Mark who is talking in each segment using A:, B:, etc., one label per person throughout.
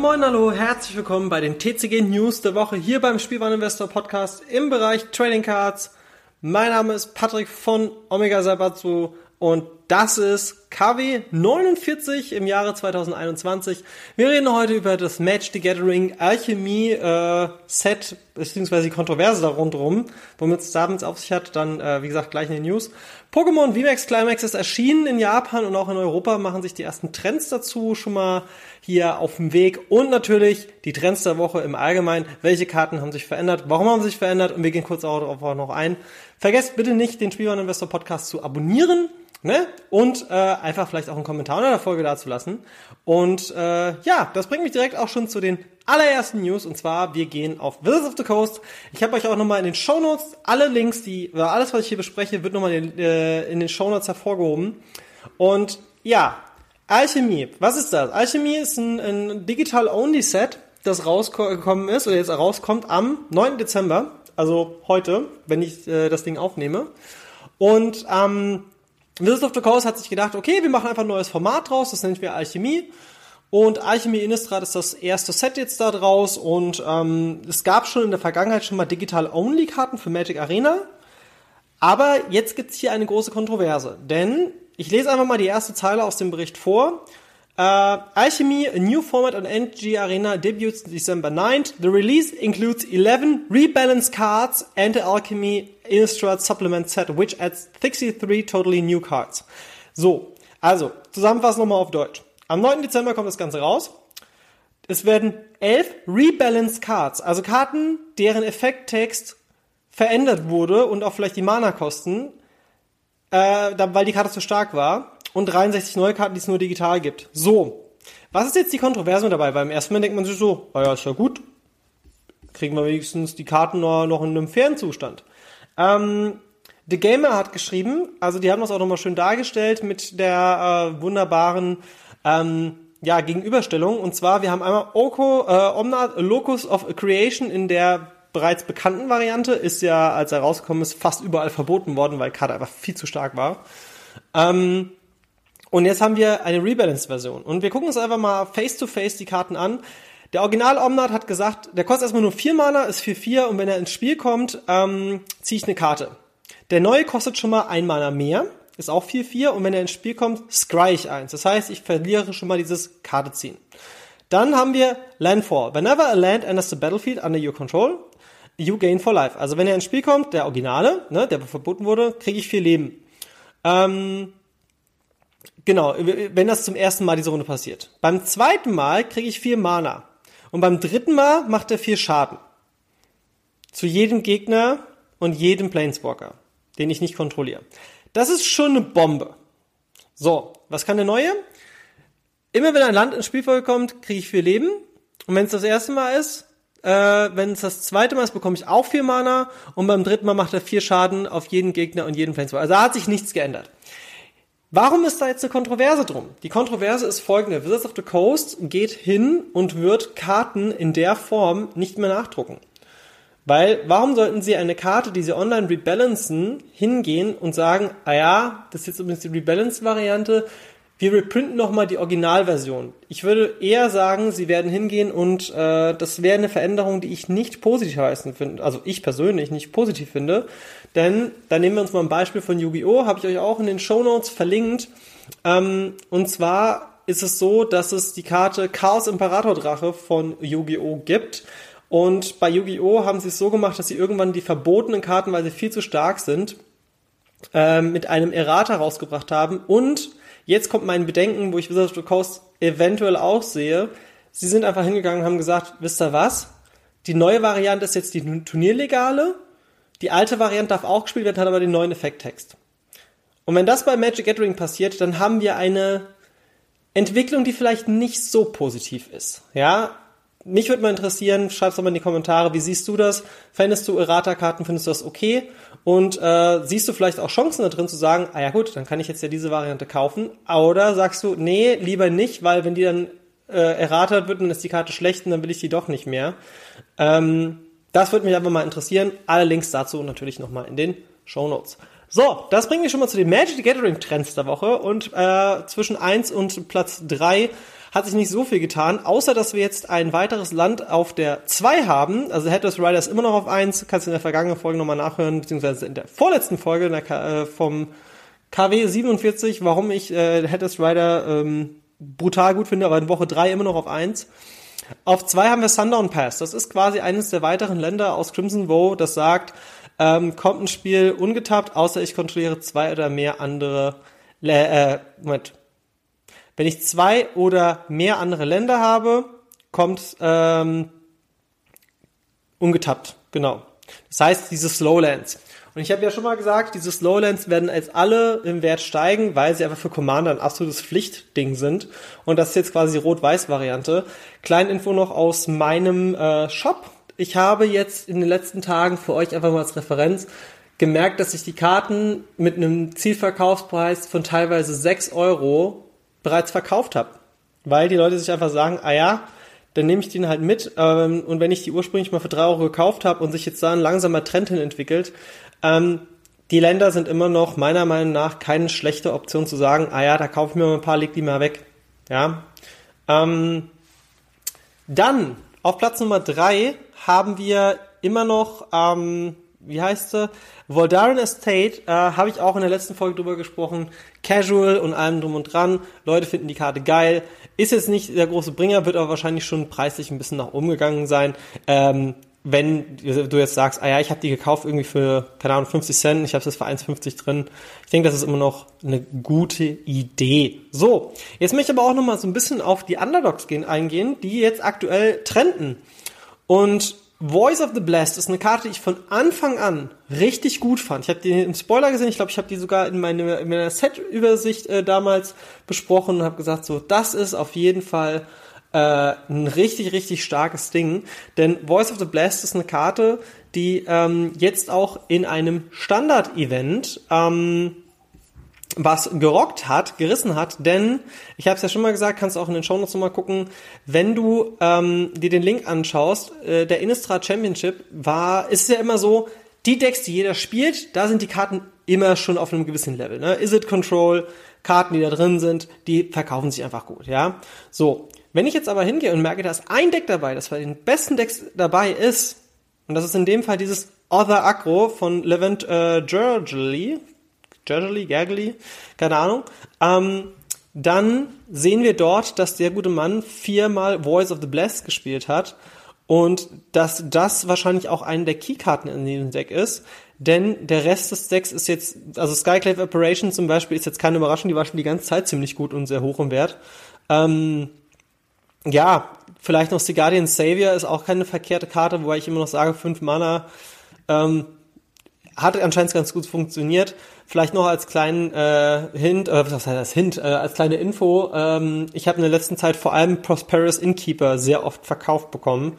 A: Moin hallo, herzlich willkommen bei den TCG News der Woche hier beim Spielwareninvestor Podcast im Bereich Trading Cards. Mein Name ist Patrick von Omega Sabatsu und das ist KW 49 im Jahre 2021. Wir reden heute über das Match the Gathering Alchemie äh, Set beziehungsweise die Kontroverse da rundherum, womit es damit auf sich hat. Dann, äh, wie gesagt, gleich in den News. Pokémon VMAX Climax ist erschienen in Japan und auch in Europa machen sich die ersten Trends dazu schon mal hier auf dem Weg. Und natürlich die Trends der Woche im Allgemeinen. Welche Karten haben sich verändert? Warum haben sich verändert? Und wir gehen kurz auch darauf noch ein. Vergesst bitte nicht, den Spielwareninvestor Podcast zu abonnieren Ne? Und äh, einfach vielleicht auch einen Kommentar unter der Folge dazulassen. Und äh, ja, das bringt mich direkt auch schon zu den allerersten News. Und zwar, wir gehen auf Wizards of the Coast. Ich habe euch auch nochmal in den Show Notes alle Links, die, oder alles, was ich hier bespreche, wird nochmal in, äh, in den Show Notes hervorgehoben. Und ja, Alchemie. Was ist das? Alchemie ist ein, ein Digital-Only-Set, das rausgekommen ist, oder jetzt rauskommt am 9. Dezember. Also heute, wenn ich äh, das Ding aufnehme. Und ähm, Wizards of the Coast hat sich gedacht, okay, wir machen einfach ein neues Format draus, das nennen wir Alchemie. Und Alchemie Innistrad ist das erste Set jetzt da draus und ähm, es gab schon in der Vergangenheit schon mal Digital-Only-Karten für Magic Arena. Aber jetzt gibt's hier eine große Kontroverse, denn ich lese einfach mal die erste Zeile aus dem Bericht vor. Uh, Alchemy, a new format on NG Arena, debuts December 9th. The release includes 11 rebalanced cards and the Alchemy Innistrad Supplement Set, which adds 63 totally new cards. So, also, zusammenfassend nochmal auf Deutsch. Am 9. Dezember kommt das Ganze raus. Es werden elf rebalanced Cards, also Karten, deren Effekttext verändert wurde und auch vielleicht die Mana-Kosten, äh, weil die Karte zu stark war und 63 neue Karten, die es nur digital gibt. So. Was ist jetzt die Kontroverse dabei? Beim ersten Mal denkt man sich so, naja, ist ja gut. Kriegen wir wenigstens die Karten noch in einem fairen Zustand. Ähm, The Gamer hat geschrieben, also die haben das auch nochmal schön dargestellt mit der äh, wunderbaren ähm, ja, Gegenüberstellung. Und zwar, wir haben einmal Oko, äh, Omnat Locus of Creation in der bereits bekannten Variante, ist ja, als er rausgekommen ist, fast überall verboten worden, weil Karte einfach viel zu stark war. Ähm, und jetzt haben wir eine Rebalanced-Version. Und wir gucken uns einfach mal face-to-face -face die Karten an. Der Original Omnat hat gesagt, der kostet erstmal nur 4 Mana, ist 4-4 und wenn er ins Spiel kommt, ähm, ziehe ich eine Karte. Der neue kostet schon mal ein Mana mehr, ist auch 4-4 und wenn er ins Spiel kommt, scry ich eins. Das heißt, ich verliere schon mal dieses Karte ziehen. Dann haben wir Landfall. Whenever a land enters the battlefield under your control, you gain for life. Also wenn er ins Spiel kommt, der Originale, ne, der verboten wurde, kriege ich vier Leben. Ähm, Genau, wenn das zum ersten Mal diese Runde passiert. Beim zweiten Mal kriege ich vier Mana. Und beim dritten Mal macht er vier Schaden. Zu jedem Gegner und jedem Planeswalker, den ich nicht kontrolliere. Das ist schon eine Bombe. So, was kann der Neue? Immer wenn ein Land ins Spiel kommt, kriege ich vier Leben. Und wenn es das erste Mal ist, äh, wenn es das zweite Mal ist, bekomme ich auch vier Mana. Und beim dritten Mal macht er vier Schaden auf jeden Gegner und jeden Planeswalker. Also da hat sich nichts geändert. Warum ist da jetzt eine Kontroverse drum? Die Kontroverse ist folgende. Wizards of the Coast geht hin und wird Karten in der Form nicht mehr nachdrucken. Weil, warum sollten sie eine Karte, die sie online rebalancen, hingehen und sagen, ah ja, das ist jetzt übrigens die Rebalance-Variante, wir reprinten nochmal die Originalversion. Ich würde eher sagen, sie werden hingehen und äh, das wäre eine Veränderung, die ich nicht positiv heißen finde, also ich persönlich nicht positiv finde. Denn, da nehmen wir uns mal ein Beispiel von Yu-Gi-Oh!, habe ich euch auch in den Show Notes verlinkt. Ähm, und zwar ist es so, dass es die Karte Chaos Imperator Drache von Yu-Gi-Oh! gibt. Und bei Yu-Gi-Oh! haben sie es so gemacht, dass sie irgendwann die verbotenen Karten, weil sie viel zu stark sind, äh, mit einem Errata rausgebracht haben und Jetzt kommt mein Bedenken, wo ich Wizards of the Coast eventuell auch sehe. Sie sind einfach hingegangen und haben gesagt, wisst ihr was? Die neue Variante ist jetzt die Turnierlegale. Die alte Variante darf auch gespielt werden, hat aber den neuen Effekttext. Und wenn das bei Magic Gathering passiert, dann haben wir eine Entwicklung, die vielleicht nicht so positiv ist. Ja, mich würde mal interessieren, schreib's doch mal in die Kommentare, wie siehst du das? Fändest du Errata-Karten, findest du das okay? Und äh, siehst du vielleicht auch Chancen da drin zu sagen, ah ja gut, dann kann ich jetzt ja diese Variante kaufen. Oder sagst du, nee, lieber nicht, weil wenn die dann äh, erratet wird, dann ist die Karte schlecht und dann will ich die doch nicht mehr. Ähm, das würde mich einfach mal interessieren. Alle Links dazu natürlich nochmal in den Show Notes. So, das bringt mich schon mal zu den Magic the Gathering Trends der Woche und äh, zwischen eins und Platz drei hat sich nicht so viel getan, außer dass wir jetzt ein weiteres Land auf der 2 haben. Also Headless Rider ist immer noch auf 1, kannst du in der vergangenen Folge nochmal nachhören, beziehungsweise in der vorletzten Folge in der, äh, vom KW 47, warum ich äh, Headless Rider ähm, brutal gut finde, aber in Woche 3 immer noch auf 1. Auf 2 haben wir Sundown Pass. Das ist quasi eines der weiteren Länder aus Crimson Woe, das sagt, ähm, kommt ein Spiel ungetappt, außer ich kontrolliere zwei oder mehr andere, äh, Moment, wenn ich zwei oder mehr andere Länder habe, kommt ähm, ungetappt, genau. Das heißt, diese Slowlands. Und ich habe ja schon mal gesagt, diese Slowlands werden als alle im Wert steigen, weil sie einfach für Commander ein absolutes Pflichtding sind. Und das ist jetzt quasi die Rot-Weiß-Variante. Kleine Info noch aus meinem äh, Shop. Ich habe jetzt in den letzten Tagen für euch einfach mal als Referenz gemerkt, dass ich die Karten mit einem Zielverkaufspreis von teilweise 6 Euro bereits verkauft habe. Weil die Leute sich einfach sagen, ah ja, dann nehme ich den halt mit. Ähm, und wenn ich die ursprünglich mal für drei Euro gekauft habe und sich jetzt da ein langsamer Trend hin entwickelt, ähm, die Länder sind immer noch meiner Meinung nach keine schlechte Option zu sagen, ah ja, da kaufe ich mir mal ein paar, leg die mal weg. Ja. Ähm, dann auf Platz Nummer drei haben wir immer noch ähm, wie heißt sie? Voldaren Estate, äh, habe ich auch in der letzten Folge drüber gesprochen. Casual und allem drum und dran. Leute finden die Karte geil. Ist jetzt nicht der große Bringer, wird aber wahrscheinlich schon preislich ein bisschen nach oben gegangen sein. Ähm, wenn du jetzt sagst, ah ja, ich habe die gekauft irgendwie für, keine Ahnung, 50 Cent, ich habe es für 1,50 drin. Ich denke, das ist immer noch eine gute Idee. So, jetzt möchte ich aber auch noch mal so ein bisschen auf die Underdogs gehen, eingehen, die jetzt aktuell trenden. Und Voice of the Blast ist eine Karte, die ich von Anfang an richtig gut fand. Ich habe die im Spoiler gesehen, ich glaube, ich habe die sogar in, meine, in meiner Set-Übersicht äh, damals besprochen und habe gesagt, so, das ist auf jeden Fall äh, ein richtig, richtig starkes Ding. Denn Voice of the Blast ist eine Karte, die ähm, jetzt auch in einem Standard-Event ähm, was gerockt hat, gerissen hat, denn ich habe es ja schon mal gesagt, kannst auch in den Show Notes nochmal gucken, wenn du ähm, dir den Link anschaust, äh, der Innistrad Championship war, ist ja immer so, die Decks, die jeder spielt, da sind die Karten immer schon auf einem gewissen Level. Ne? Is it Control, Karten, die da drin sind, die verkaufen sich einfach gut, ja. So, wenn ich jetzt aber hingehe und merke, da ist ein Deck dabei, das bei den besten Decks dabei ist, und das ist in dem Fall dieses Other Aggro von Levent äh, Gergely, Gergely, Gergely, keine Ahnung, ähm, dann sehen wir dort, dass der gute Mann viermal Voice of the Blessed gespielt hat und dass das wahrscheinlich auch eine der Keykarten in diesem Deck ist, denn der Rest des Decks ist jetzt, also Skyclave Operation zum Beispiel ist jetzt keine Überraschung, die war schon die ganze Zeit ziemlich gut und sehr hoch im Wert. Ähm, ja, vielleicht noch Guardian Savior ist auch keine verkehrte Karte, wobei ich immer noch sage, 5 Mana ähm, hat anscheinend ganz gut funktioniert. Vielleicht noch als kleinen äh, Hint, äh, was heißt das Hint, äh, als kleine Info, ähm, ich habe in der letzten Zeit vor allem Prosperous Innkeeper sehr oft verkauft bekommen,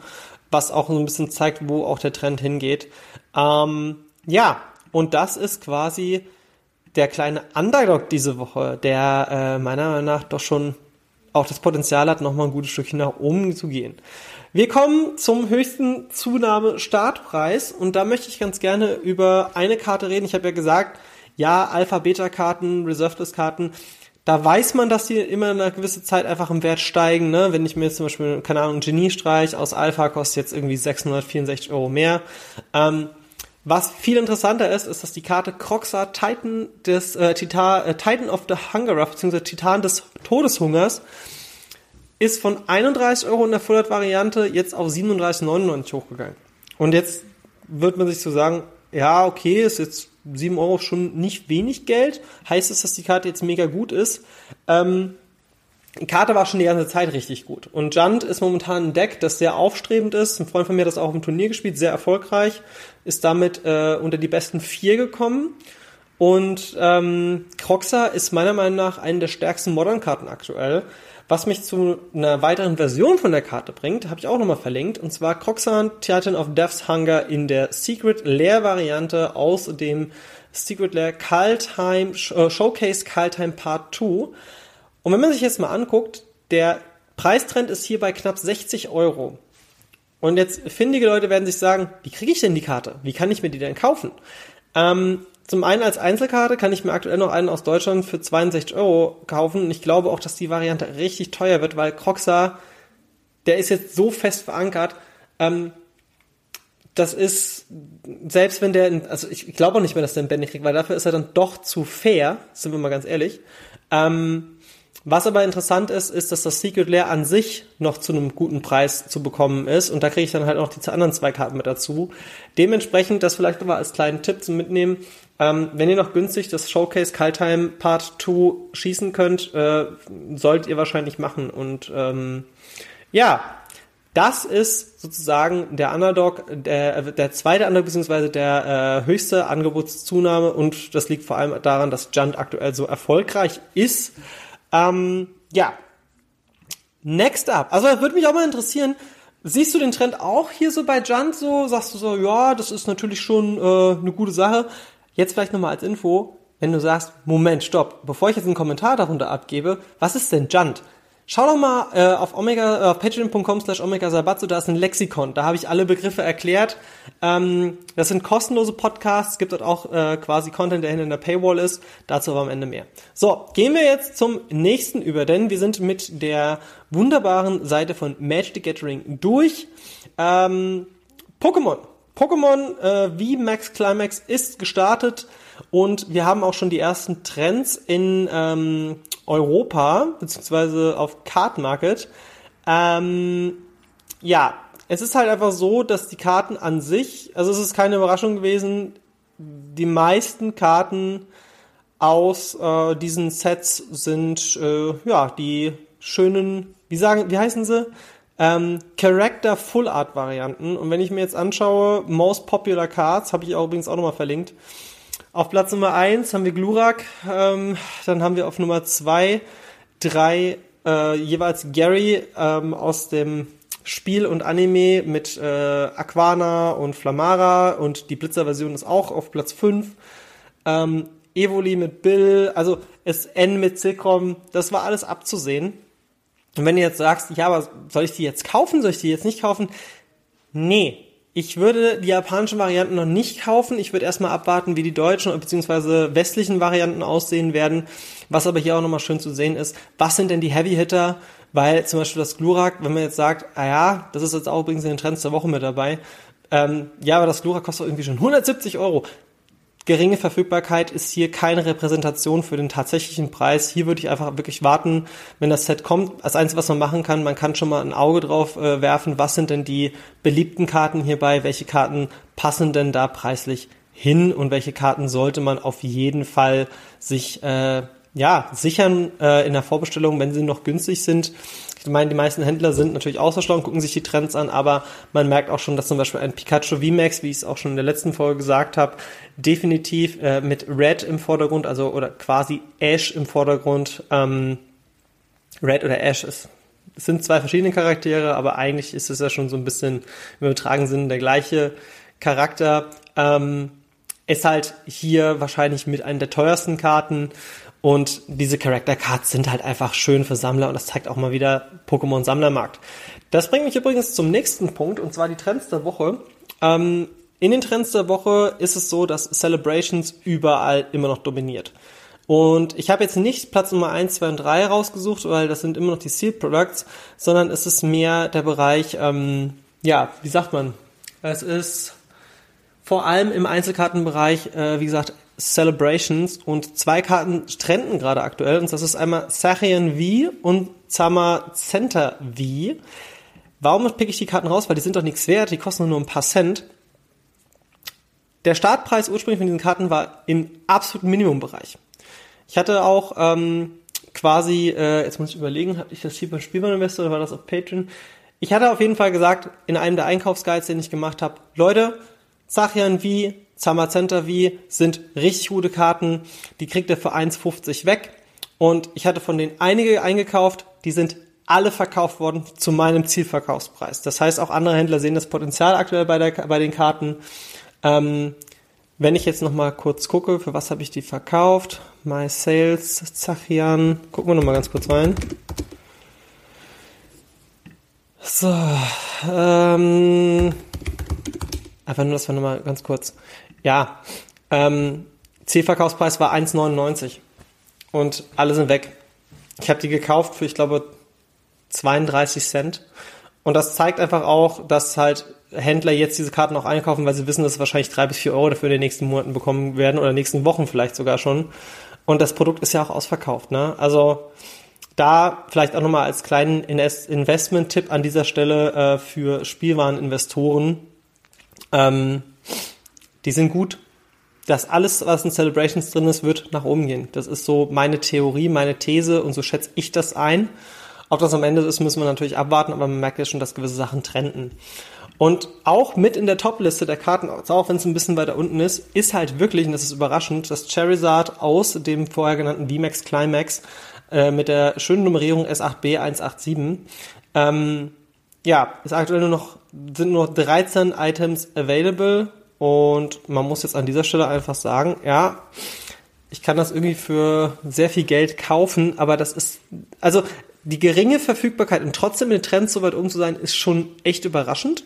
A: was auch so ein bisschen zeigt, wo auch der Trend hingeht. Ähm, ja, und das ist quasi der kleine Underdog diese Woche, der äh, meiner Meinung nach doch schon auch das Potenzial hat, nochmal ein gutes Stückchen nach oben zu gehen. Wir kommen zum höchsten Zunahme-Startpreis und da möchte ich ganz gerne über eine Karte reden. Ich habe ja gesagt, ja, Alpha-Beta-Karten, Reserved-Karten, da weiß man, dass die immer eine gewisse Zeit einfach im Wert steigen. Ne? Wenn ich mir jetzt zum Beispiel, keine Ahnung, Geniestreich aus Alpha kostet jetzt irgendwie 664 Euro mehr. Ähm, was viel interessanter ist, ist, dass die Karte Croxa Titan des äh, Titan, äh, Titan of the Hungerer, beziehungsweise Titan des Todeshungers, ist von 31 Euro in der Full-Variante jetzt auf 37,99 hochgegangen. Und jetzt wird man sich so sagen, ja, okay, ist jetzt 7 Euro schon nicht wenig Geld. Heißt es, dass die Karte jetzt mega gut ist? Ähm, Karte war schon die ganze Zeit richtig gut. Und Junt ist momentan ein Deck, das sehr aufstrebend ist. Ein Freund von mir hat das auch im Turnier gespielt, sehr erfolgreich. Ist damit äh, unter die besten vier gekommen. Und ähm, Croxa ist meiner Meinung nach eine der stärksten Modern-Karten aktuell. Was mich zu einer weiteren Version von der Karte bringt, habe ich auch nochmal verlinkt. Und zwar Croxan Titan of Death's Hunger in der Secret Lair Variante aus dem Secret Lair Kaltheim, äh, Showcase Kaltheim Part 2. Und wenn man sich jetzt mal anguckt, der Preistrend ist hier bei knapp 60 Euro. Und jetzt findige Leute werden sich sagen, wie kriege ich denn die Karte? Wie kann ich mir die denn kaufen? Ähm, zum einen als Einzelkarte kann ich mir aktuell noch einen aus Deutschland für 62 Euro kaufen. Und ich glaube auch, dass die Variante richtig teuer wird, weil Croxa, der ist jetzt so fest verankert. Ähm, das ist, selbst wenn der, also ich, ich glaube auch nicht mehr, dass der einen Bände kriegt, weil dafür ist er dann doch zu fair, sind wir mal ganz ehrlich. Ähm, was aber interessant ist, ist, dass das Secret Lair an sich noch zu einem guten Preis zu bekommen ist. Und da kriege ich dann halt auch die anderen zwei Karten mit dazu. Dementsprechend, das vielleicht nochmal als kleinen Tipp zum Mitnehmen. Ähm, wenn ihr noch günstig das Showcase Kaltheim Part 2 schießen könnt, äh, sollt ihr wahrscheinlich machen. Und ähm, ja, das ist sozusagen der Underdog, der, der zweite Underdog, beziehungsweise der äh, höchste Angebotszunahme. Und das liegt vor allem daran, dass Junt aktuell so erfolgreich ist. Ähm, ja. Next up. Also würde mich auch mal interessieren, siehst du den Trend auch hier so bei Junt so? Sagst du so, ja, das ist natürlich schon äh, eine gute Sache. Jetzt vielleicht nochmal als Info, wenn du sagst, Moment, stopp, bevor ich jetzt einen Kommentar darunter abgebe, was ist denn Junt? Schau doch mal äh, auf Omega, äh, auf patreon.com slash Omega Sabatsu, da ist ein Lexikon, da habe ich alle Begriffe erklärt. Ähm, das sind kostenlose Podcasts, gibt dort auch äh, quasi Content, der hinter der Paywall ist, dazu aber am Ende mehr. So, gehen wir jetzt zum nächsten über, denn wir sind mit der wunderbaren Seite von Magic the Gathering durch. Ähm, Pokémon. Pokémon äh, V Max Climax ist gestartet und wir haben auch schon die ersten Trends in ähm, Europa, beziehungsweise auf Card Market. Ähm, ja, es ist halt einfach so, dass die Karten an sich, also es ist keine Überraschung gewesen, die meisten Karten aus äh, diesen Sets sind äh, ja die schönen, wie sagen, wie heißen sie? Ähm, Character Full Art Varianten. Und wenn ich mir jetzt anschaue, Most Popular Cards, habe ich übrigens auch nochmal verlinkt. Auf Platz Nummer eins haben wir Glurak, ähm, dann haben wir auf Nummer zwei drei äh, jeweils Gary ähm, aus dem Spiel und Anime mit äh, Aquana und Flamara und die Blitzer-Version ist auch auf Platz 5. Ähm, Evoli mit Bill, also SN mit Silkrom, das war alles abzusehen. Und wenn du jetzt sagst, ja, aber soll ich die jetzt kaufen, soll ich die jetzt nicht kaufen? Nee, ich würde die japanischen Varianten noch nicht kaufen. Ich würde erstmal abwarten, wie die deutschen bzw. westlichen Varianten aussehen werden. Was aber hier auch nochmal schön zu sehen ist, was sind denn die Heavy Hitter? Weil zum Beispiel das Glurak, wenn man jetzt sagt, ah ja, das ist jetzt auch übrigens in den Trends der Woche mit dabei, ähm, ja, aber das Glurak kostet irgendwie schon 170 Euro geringe Verfügbarkeit ist hier keine Repräsentation für den tatsächlichen Preis. Hier würde ich einfach wirklich warten, wenn das Set kommt. Das Einzige, was man machen kann, man kann schon mal ein Auge drauf äh, werfen, was sind denn die beliebten Karten hierbei, welche Karten passen denn da preislich hin und welche Karten sollte man auf jeden Fall sich äh, ja sichern äh, in der Vorbestellung, wenn sie noch günstig sind. Ich meine, die meisten Händler sind natürlich außerschlau gucken sich die Trends an, aber man merkt auch schon, dass zum Beispiel ein Pikachu VMAX, wie ich es auch schon in der letzten Folge gesagt habe, definitiv äh, mit Red im Vordergrund, also oder quasi Ash im Vordergrund, ähm, Red oder Ash ist es sind zwei verschiedene Charaktere, aber eigentlich ist es ja schon so ein bisschen im übertragenen Sinn der gleiche Charakter. Ähm, ist halt hier wahrscheinlich mit einer der teuersten Karten und diese Character Cards sind halt einfach schön für Sammler und das zeigt auch mal wieder Pokémon Sammlermarkt. Das bringt mich übrigens zum nächsten Punkt und zwar die Trends der Woche. Ähm, in den Trends der Woche ist es so, dass Celebrations überall immer noch dominiert. Und ich habe jetzt nicht Platz Nummer 1, 2 und 3 rausgesucht, weil das sind immer noch die Sealed Products, sondern es ist mehr der Bereich, ähm, ja, wie sagt man? Es ist vor allem im Einzelkartenbereich, äh, wie gesagt, Celebrations und zwei Karten trenden gerade aktuell und das ist einmal Sachian V und Zama Center V. Warum pick ich die Karten raus? Weil die sind doch nichts wert, die kosten nur ein paar Cent. Der Startpreis ursprünglich von diesen Karten war im absoluten Minimumbereich. Ich hatte auch ähm, quasi, äh, jetzt muss ich überlegen, hatte ich das hier beim Spielwareninvestor oder war das auf Patreon? Ich hatte auf jeden Fall gesagt, in einem der Einkaufsguides, den ich gemacht habe, Leute, Sachian V Summer Center V sind richtig gute Karten. Die kriegt ihr für 1,50 weg. Und ich hatte von denen einige eingekauft. Die sind alle verkauft worden zu meinem Zielverkaufspreis. Das heißt, auch andere Händler sehen das Potenzial aktuell bei, der, bei den Karten. Ähm, wenn ich jetzt noch mal kurz gucke, für was habe ich die verkauft? My Sales, Zachian. Gucken wir noch mal ganz kurz rein. So, ähm, einfach nur, dass wir noch mal ganz kurz. Ja, ähm, Zielverkaufspreis war 1,99 und alle sind weg. Ich habe die gekauft für, ich glaube, 32 Cent. Und das zeigt einfach auch, dass halt Händler jetzt diese Karten auch einkaufen, weil sie wissen, dass sie wahrscheinlich drei bis vier Euro dafür in den nächsten Monaten bekommen werden oder in den nächsten Wochen vielleicht sogar schon. Und das Produkt ist ja auch ausverkauft. Ne? Also da vielleicht auch nochmal als kleinen Investment-Tipp an dieser Stelle äh, für Spielwareninvestoren. Ähm, die sind gut. Das alles, was in Celebrations drin ist, wird nach oben gehen. Das ist so meine Theorie, meine These und so schätze ich das ein. Ob das am Ende ist, müssen wir natürlich abwarten, aber man merkt ja schon, dass gewisse Sachen trenden. Und auch mit in der Top-Liste der Karten, auch wenn es ein bisschen weiter unten ist, ist halt wirklich, und das ist überraschend, das Charizard aus dem vorher genannten VMAX Climax äh, mit der schönen Nummerierung S8B187. Ähm, ja, ist aktuell nur noch, sind nur 13 Items available und man muss jetzt an dieser Stelle einfach sagen, ja, ich kann das irgendwie für sehr viel Geld kaufen, aber das ist, also die geringe Verfügbarkeit und trotzdem den Trend so weit um zu sein, ist schon echt überraschend.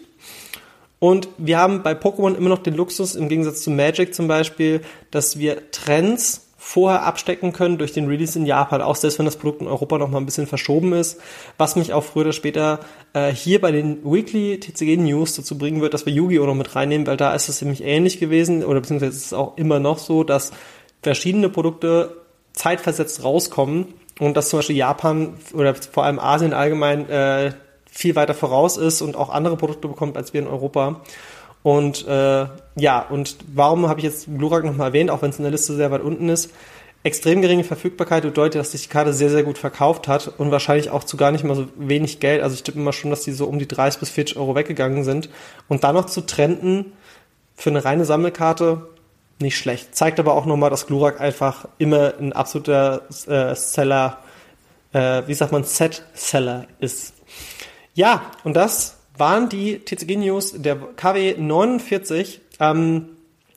A: Und wir haben bei Pokémon immer noch den Luxus, im Gegensatz zu Magic zum Beispiel, dass wir Trends vorher abstecken können durch den Release in Japan, auch selbst wenn das Produkt in Europa noch mal ein bisschen verschoben ist, was mich auch früher oder später äh, hier bei den Weekly TCG News dazu bringen wird, dass wir Yu-Gi-Oh! noch mit reinnehmen, weil da ist es nämlich ähnlich gewesen oder beziehungsweise ist es auch immer noch so, dass verschiedene Produkte zeitversetzt rauskommen und dass zum Beispiel Japan oder vor allem Asien allgemein äh, viel weiter voraus ist und auch andere Produkte bekommt als wir in Europa. Und äh, ja, und warum habe ich jetzt Glurak nochmal erwähnt, auch wenn es in der Liste sehr weit unten ist? Extrem geringe Verfügbarkeit bedeutet, dass sich die Karte sehr, sehr gut verkauft hat und wahrscheinlich auch zu gar nicht mal so wenig Geld. Also ich tippe immer schon, dass die so um die 30 bis 40 Euro weggegangen sind. Und dann noch zu trenden für eine reine Sammelkarte, nicht schlecht. Zeigt aber auch nochmal, dass Glurak einfach immer ein absoluter äh, Seller, äh, wie sagt man, Set-Seller ist. Ja, und das waren die TCG News der KW 49. Ähm,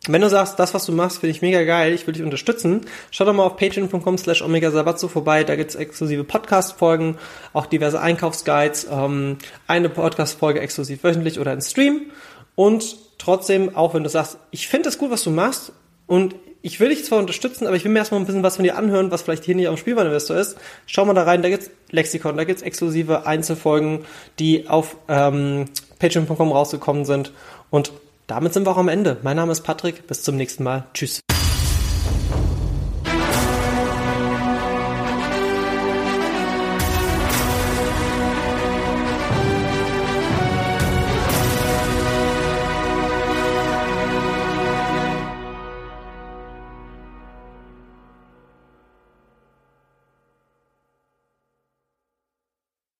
A: wenn du sagst, das, was du machst, finde ich mega geil, ich will dich unterstützen, schau doch mal auf patreon.com slash omega vorbei, da gibt's exklusive Podcast-Folgen, auch diverse Einkaufsguides, ähm, eine Podcast-Folge exklusiv wöchentlich oder ein Stream und trotzdem, auch wenn du sagst, ich finde es gut, was du machst und ich will dich zwar unterstützen, aber ich will mir erstmal ein bisschen was von dir anhören, was vielleicht hier nicht am Spielwareninvestor ist. Schau mal da rein, da gibt's Lexikon, da gibt's exklusive Einzelfolgen, die auf ähm, patreon.com rausgekommen sind. Und damit sind wir auch am Ende. Mein Name ist Patrick, bis zum nächsten Mal. Tschüss.